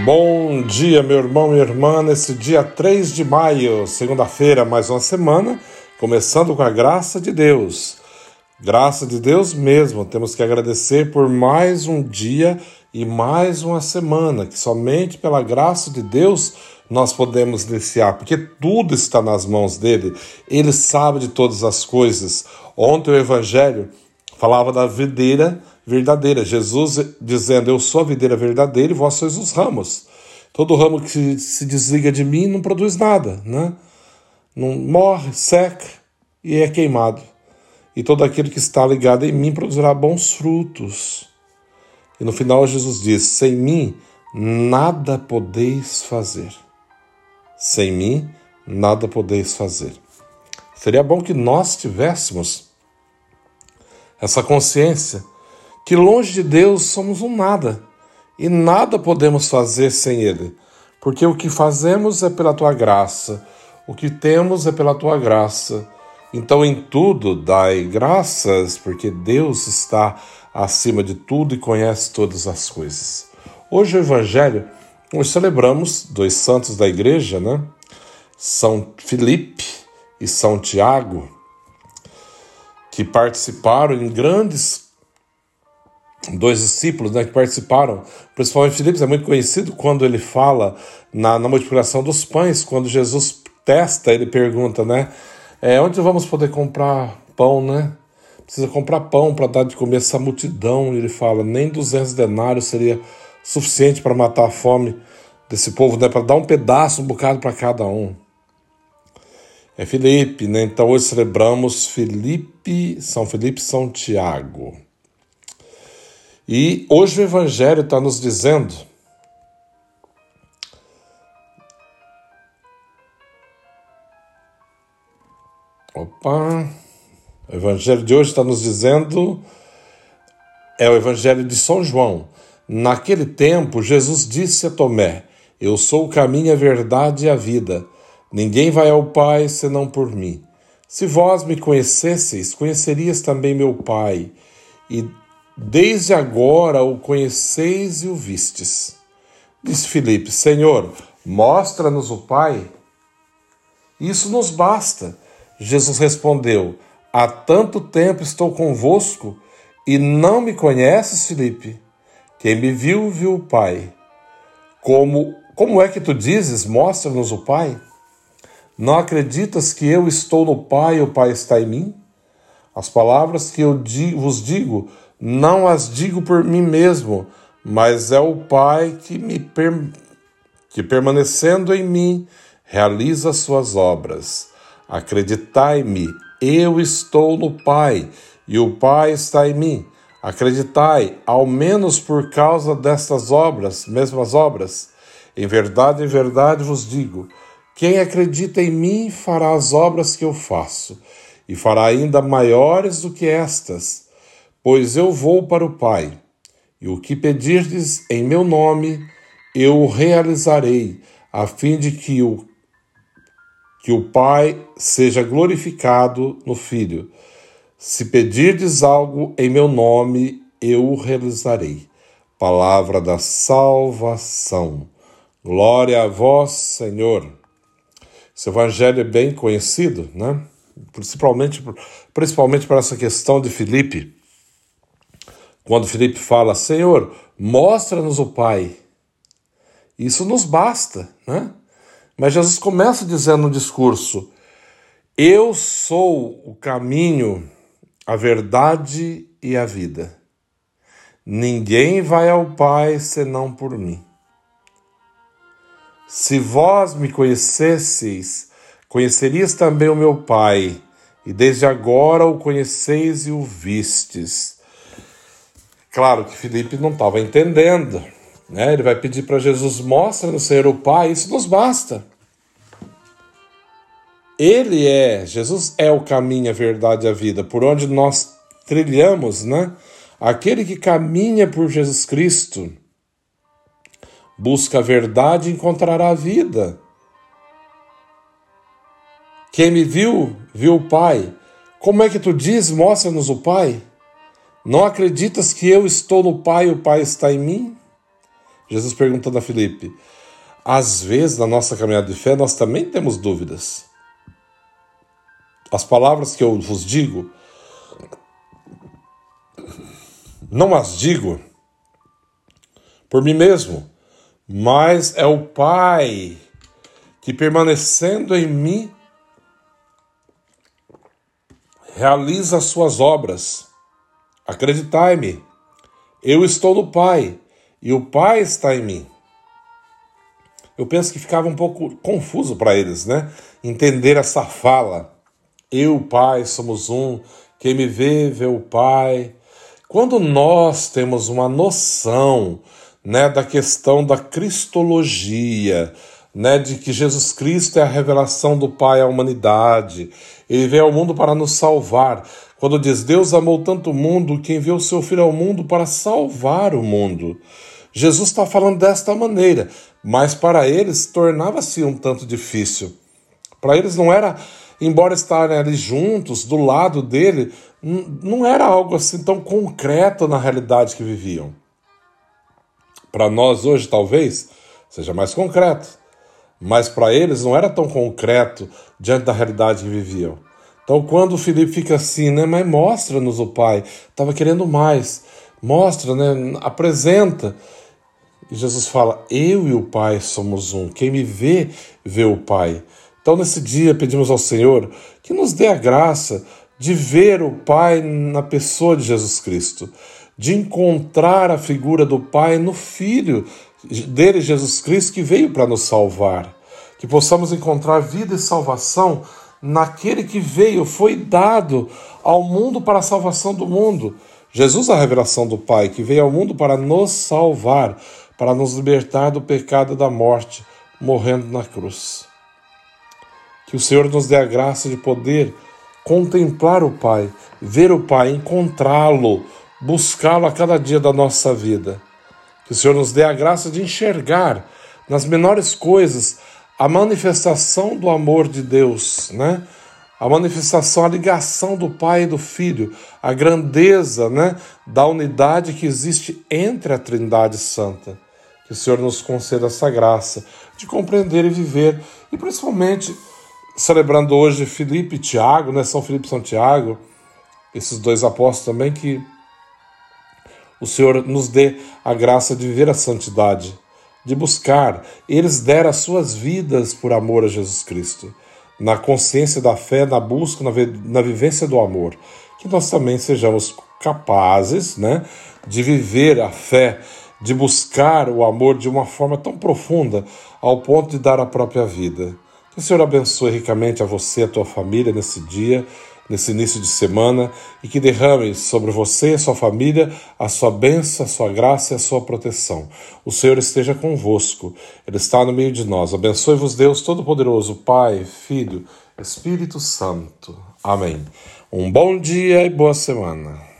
Bom dia, meu irmão e irmã, nesse dia 3 de maio, segunda-feira, mais uma semana, começando com a graça de Deus. Graça de Deus mesmo, temos que agradecer por mais um dia e mais uma semana, que somente pela graça de Deus nós podemos iniciar, porque tudo está nas mãos dele, ele sabe de todas as coisas. Ontem o Evangelho falava da videira verdadeira. Jesus dizendo: Eu sou a videira verdadeira e vós sois os ramos. Todo ramo que se desliga de mim não produz nada, né? Não morre, seca e é queimado. E todo aquele que está ligado em mim produzirá bons frutos. E no final Jesus diz: Sem mim nada podeis fazer. Sem mim nada podeis fazer. Seria bom que nós tivéssemos essa consciência que longe de Deus somos um nada e nada podemos fazer sem Ele, porque o que fazemos é pela tua graça, o que temos é pela tua graça. Então, em tudo, dai graças, porque Deus está acima de tudo e conhece todas as coisas. Hoje, o Evangelho, nós celebramos dois santos da igreja, né? São Filipe e São Tiago, que participaram em grandes dois discípulos né, que participaram, principalmente Filipe, é muito conhecido quando ele fala na, na multiplicação dos pães, quando Jesus testa, ele pergunta, né? É, onde vamos poder comprar pão, né? Precisa comprar pão para dar de comer essa multidão. E ele fala, nem 200 denários seria suficiente para matar a fome desse povo, né? Para dar um pedaço, um bocado para cada um. É Felipe, né? Então hoje celebramos Felipe, São Felipe São Tiago. E hoje o Evangelho está nos dizendo Opa! O Evangelho de hoje está nos dizendo é o Evangelho de São João. Naquele tempo, Jesus disse a Tomé: Eu sou o caminho, a verdade e a vida. Ninguém vai ao Pai senão por mim. Se vós me conhecesseis, conhecerias também meu Pai, e Desde agora o conheceis e o vistes. Disse Filipe: Senhor, mostra-nos o Pai. Isso nos basta. Jesus respondeu: Há tanto tempo estou convosco e não me conheces, Filipe? Quem me viu, viu o Pai. Como, como é que tu dizes, mostra-nos o Pai? Não acreditas que eu estou no Pai e o Pai está em mim? As palavras que eu vos digo não as digo por mim mesmo, mas é o Pai que me per... que permanecendo em mim realiza as suas obras. Acreditai-me, eu estou no Pai e o Pai está em mim. Acreditai, ao menos por causa destas obras, mesmas obras. Em verdade, em verdade vos digo: quem acredita em mim fará as obras que eu faço, e fará ainda maiores do que estas Pois eu vou para o Pai, e o que pedirdes em meu nome, eu o realizarei, a fim de que o, que o Pai seja glorificado no Filho. Se pedirdes algo em meu nome, eu o realizarei. Palavra da salvação. Glória a vós, Senhor. Esse evangelho é bem conhecido, né? Principalmente, principalmente para essa questão de Filipe quando Felipe fala, Senhor, mostra-nos o Pai. Isso nos basta, né? Mas Jesus começa dizendo no discurso: Eu sou o caminho, a verdade e a vida. Ninguém vai ao Pai senão por mim. Se vós me conhecesseis, conhecerias também o meu Pai, e desde agora o conheceis e o vistes. Claro que Felipe não estava entendendo. Né? Ele vai pedir para Jesus: mostra no Senhor o Pai, isso nos basta. Ele é, Jesus é o caminho, a verdade e a vida, por onde nós trilhamos, né? Aquele que caminha por Jesus Cristo busca a verdade e encontrará a vida. Quem me viu, viu o Pai. Como é que tu diz, mostra-nos o Pai? Não acreditas que eu estou no Pai e o Pai está em mim? Jesus perguntando a Filipe: às vezes na nossa caminhada de fé nós também temos dúvidas. As palavras que eu vos digo, não as digo por mim mesmo, mas é o Pai que permanecendo em mim realiza as suas obras. Acreditai-me, eu estou no Pai e o Pai está em mim. Eu penso que ficava um pouco confuso para eles, né? Entender essa fala. Eu, Pai, somos um. Quem me vê, vê o Pai. Quando nós temos uma noção né, da questão da cristologia, né, de que Jesus Cristo é a revelação do Pai à humanidade, ele veio ao mundo para nos salvar. Quando diz Deus amou tanto o mundo que enviou seu Filho ao mundo para salvar o mundo. Jesus está falando desta maneira, mas para eles tornava-se um tanto difícil. Para eles não era, embora estarem ali juntos, do lado dele, não era algo assim tão concreto na realidade que viviam. Para nós hoje, talvez, seja mais concreto, mas para eles não era tão concreto diante da realidade que viviam. Então, quando o Felipe fica assim, né, mas mostra-nos o Pai, estava querendo mais, mostra, né, apresenta. E Jesus fala: Eu e o Pai somos um. Quem me vê, vê o Pai. Então, nesse dia, pedimos ao Senhor que nos dê a graça de ver o Pai na pessoa de Jesus Cristo, de encontrar a figura do Pai no Filho dele, Jesus Cristo, que veio para nos salvar. Que possamos encontrar vida e salvação naquele que veio, foi dado ao mundo para a salvação do mundo. Jesus, a revelação do Pai, que veio ao mundo para nos salvar, para nos libertar do pecado e da morte, morrendo na cruz. Que o Senhor nos dê a graça de poder contemplar o Pai, ver o Pai, encontrá-lo, buscá-lo a cada dia da nossa vida. Que o Senhor nos dê a graça de enxergar nas menores coisas a manifestação do amor de Deus, né? A manifestação, a ligação do Pai e do Filho, a grandeza, né, da unidade que existe entre a Trindade Santa. Que o Senhor nos conceda essa graça de compreender e viver, e principalmente celebrando hoje Filipe e Tiago, né, São Filipe e São Tiago, esses dois apóstolos também, que o Senhor nos dê a graça de viver a santidade, de buscar. Eles deram as suas vidas por amor a Jesus Cristo, na consciência da fé, na busca, na, vivência do amor. Que nós também sejamos capazes né, de viver a fé, de buscar o amor de uma forma tão profunda, ao ponto de dar a própria vida. Que o Senhor abençoe ricamente a você e a tua família nesse dia nesse início de semana e que derrame sobre você e sua família a sua bênção, a sua graça e a sua proteção. O Senhor esteja convosco, Ele está no meio de nós. Abençoe-vos, Deus Todo-Poderoso, Pai, Filho, Espírito Santo. Amém. Um bom dia e boa semana.